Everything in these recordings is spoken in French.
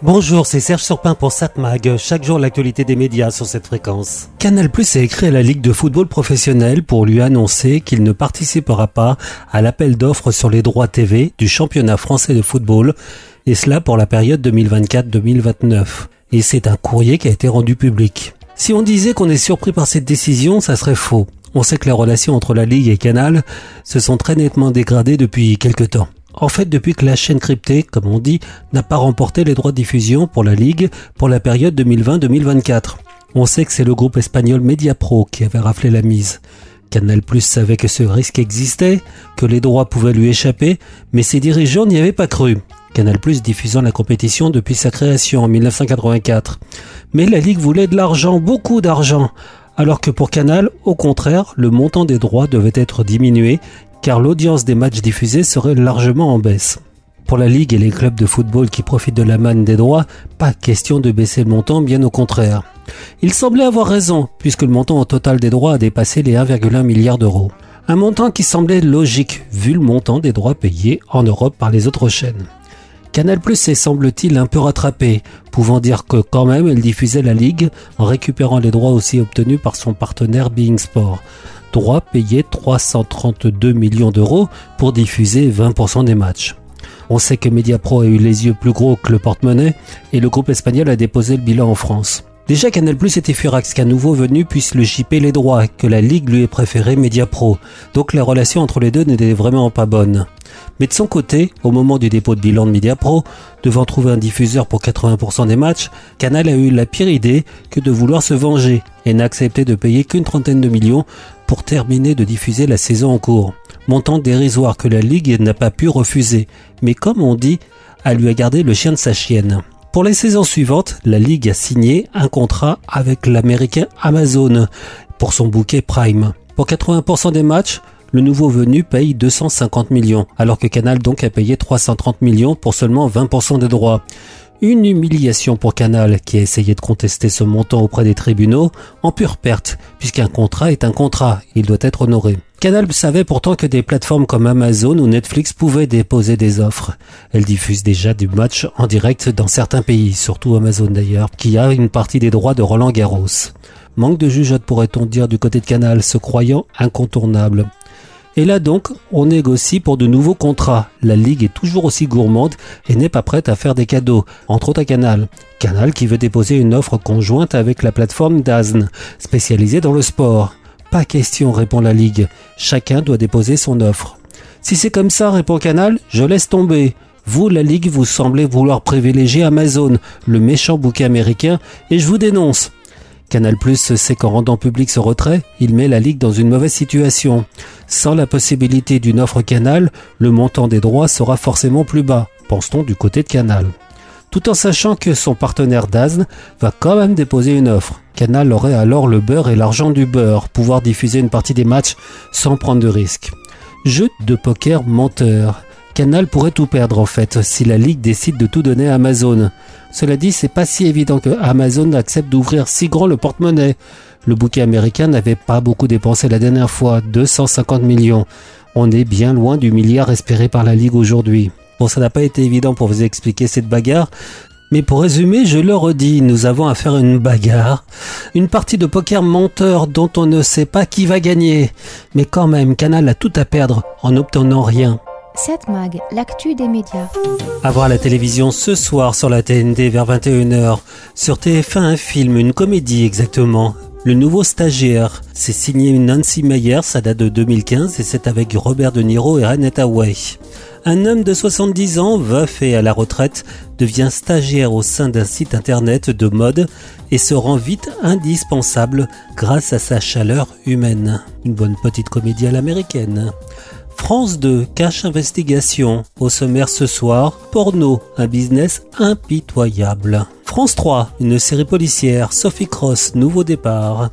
Bonjour, c'est Serge Surpin pour Satmag. Chaque jour, l'actualité des médias sur cette fréquence. Canal Plus a écrit à la Ligue de football professionnel pour lui annoncer qu'il ne participera pas à l'appel d'offres sur les droits TV du championnat français de football, et cela pour la période 2024-2029. Et c'est un courrier qui a été rendu public. Si on disait qu'on est surpris par cette décision, ça serait faux. On sait que les relations entre la Ligue et Canal se sont très nettement dégradées depuis quelque temps. En fait, depuis que la chaîne cryptée, comme on dit, n'a pas remporté les droits de diffusion pour la Ligue pour la période 2020-2024. On sait que c'est le groupe espagnol Mediapro qui avait raflé la mise. Canal Plus savait que ce risque existait, que les droits pouvaient lui échapper, mais ses dirigeants n'y avaient pas cru. Canal Plus diffusant la compétition depuis sa création en 1984. Mais la Ligue voulait de l'argent, beaucoup d'argent. Alors que pour Canal, au contraire, le montant des droits devait être diminué car l'audience des matchs diffusés serait largement en baisse. Pour la Ligue et les clubs de football qui profitent de la manne des droits, pas question de baisser le montant, bien au contraire. Il semblait avoir raison, puisque le montant au total des droits a dépassé les 1,1 milliard d'euros. Un montant qui semblait logique, vu le montant des droits payés en Europe par les autres chaînes. Canal Plus est semble-t-il un peu rattrapé, pouvant dire que quand même elle diffusait la Ligue en récupérant les droits aussi obtenus par son partenaire Being Sport droit payé 332 millions d'euros pour diffuser 20% des matchs. On sait que Mediapro a eu les yeux plus gros que le porte-monnaie et le groupe espagnol a déposé le bilan en France. Déjà Canal Plus était furax qu'un nouveau venu puisse le chipper les droits, que la Ligue lui ait préféré Mediapro, donc la relation entre les deux n'était vraiment pas bonne. Mais de son côté, au moment du dépôt de bilan de Mediapro, devant trouver un diffuseur pour 80% des matchs, Canal a eu la pire idée que de vouloir se venger et n'a accepté de payer qu'une trentaine de millions pour terminer de diffuser la saison en cours. Montant dérisoire que la Ligue n'a pas pu refuser, mais comme on dit, elle lui a gardé le chien de sa chienne. Pour les saisons suivantes, la Ligue a signé un contrat avec l'américain Amazon pour son bouquet Prime. Pour 80% des matchs, le nouveau venu paye 250 millions, alors que Canal donc a payé 330 millions pour seulement 20% des droits. Une humiliation pour Canal qui a essayé de contester ce montant auprès des tribunaux en pure perte, puisqu'un contrat est un contrat, il doit être honoré. Canal savait pourtant que des plateformes comme Amazon ou Netflix pouvaient déposer des offres. Elle diffuse déjà du match en direct dans certains pays, surtout Amazon d'ailleurs, qui a une partie des droits de Roland Garros. Manque de jugeote pourrait-on dire du côté de Canal, se croyant incontournable. Et là donc, on négocie pour de nouveaux contrats. La Ligue est toujours aussi gourmande et n'est pas prête à faire des cadeaux, entre autres à Canal. Canal qui veut déposer une offre conjointe avec la plateforme DAZN, spécialisée dans le sport. Pas question, répond la Ligue. Chacun doit déposer son offre. Si c'est comme ça, répond Canal, je laisse tomber. Vous, la Ligue, vous semblez vouloir privilégier Amazon, le méchant bouquet américain, et je vous dénonce. Canal Plus sait qu'en rendant public ce retrait, il met la Ligue dans une mauvaise situation. Sans la possibilité d'une offre Canal, le montant des droits sera forcément plus bas, pense-t-on du côté de Canal. Tout en sachant que son partenaire DAZN va quand même déposer une offre. Canal aurait alors le beurre et l'argent du beurre, pouvoir diffuser une partie des matchs sans prendre de risques. Jeu de poker menteur. Canal pourrait tout perdre en fait si la Ligue décide de tout donner à Amazon. Cela dit, c'est pas si évident que Amazon accepte d'ouvrir si grand le porte-monnaie. Le bouquet américain n'avait pas beaucoup dépensé la dernière fois, 250 millions. On est bien loin du milliard espéré par la Ligue aujourd'hui. Bon, ça n'a pas été évident pour vous expliquer cette bagarre, mais pour résumer, je le redis, nous avons à faire une bagarre, une partie de poker menteur dont on ne sait pas qui va gagner. Mais quand même, Canal a tout à perdre en n'obtenant rien. 7 Mag, l'actu des médias. À voir la télévision ce soir sur la TND vers 21h. Sur TF1, un film, une comédie exactement. Le nouveau stagiaire, c'est signé Nancy Meyer, ça date de 2015 et c'est avec Robert De Niro et Renetta Way. Un homme de 70 ans, veuf et à la retraite, devient stagiaire au sein d'un site internet de mode et se rend vite indispensable grâce à sa chaleur humaine. Une bonne petite comédie à l'américaine. France 2, cache investigation. Au sommaire ce soir, porno, un business impitoyable. France 3, une série policière, Sophie Cross, nouveau départ.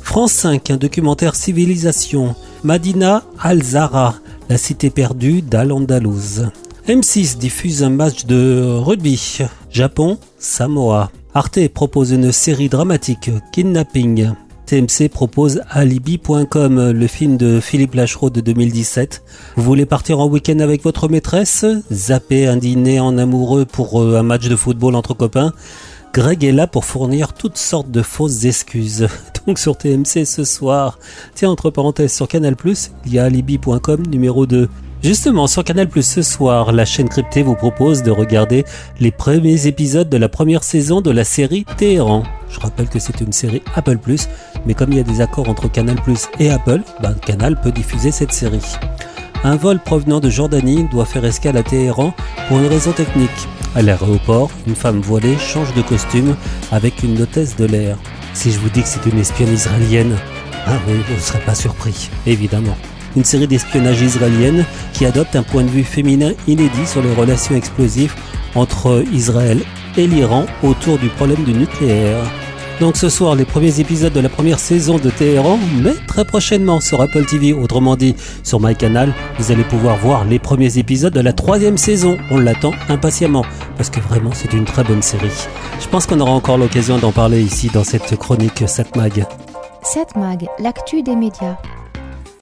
France 5, un documentaire civilisation, Madina Al-Zara, la cité perdue d'Al-Andalouse. M6 diffuse un match de rugby. Japon, Samoa. Arte propose une série dramatique, Kidnapping. TMC propose Alibi.com, le film de Philippe Lachereau de 2017. Vous voulez partir en week-end avec votre maîtresse? Zapper un dîner en amoureux pour euh, un match de football entre copains Greg est là pour fournir toutes sortes de fausses excuses. Donc sur TMC ce soir, tiens entre parenthèses sur Canal+, il y a Alibi.com numéro 2. Justement, sur Canal Plus ce soir, la chaîne cryptée vous propose de regarder les premiers épisodes de la première saison de la série Téhéran. Je rappelle que c'est une série Apple Plus, mais comme il y a des accords entre Canal Plus et Apple, ben, Canal peut diffuser cette série. Un vol provenant de Jordanie doit faire escale à Téhéran pour une raison technique. À l'aéroport, une femme voilée change de costume avec une hôtesse de l'air. Si je vous dis que c'est une espionne israélienne, ah vous ne serez pas surpris, évidemment une série d'espionnage israélienne qui adopte un point de vue féminin inédit sur les relations explosives entre Israël et l'Iran autour du problème du nucléaire. Donc ce soir, les premiers épisodes de la première saison de Téhéran, mais très prochainement sur Apple TV, autrement dit sur MyCanal, vous allez pouvoir voir les premiers épisodes de la troisième saison. On l'attend impatiemment, parce que vraiment c'est une très bonne série. Je pense qu'on aura encore l'occasion d'en parler ici dans cette chronique 7 Mag. 7 Mag, l'actu des médias.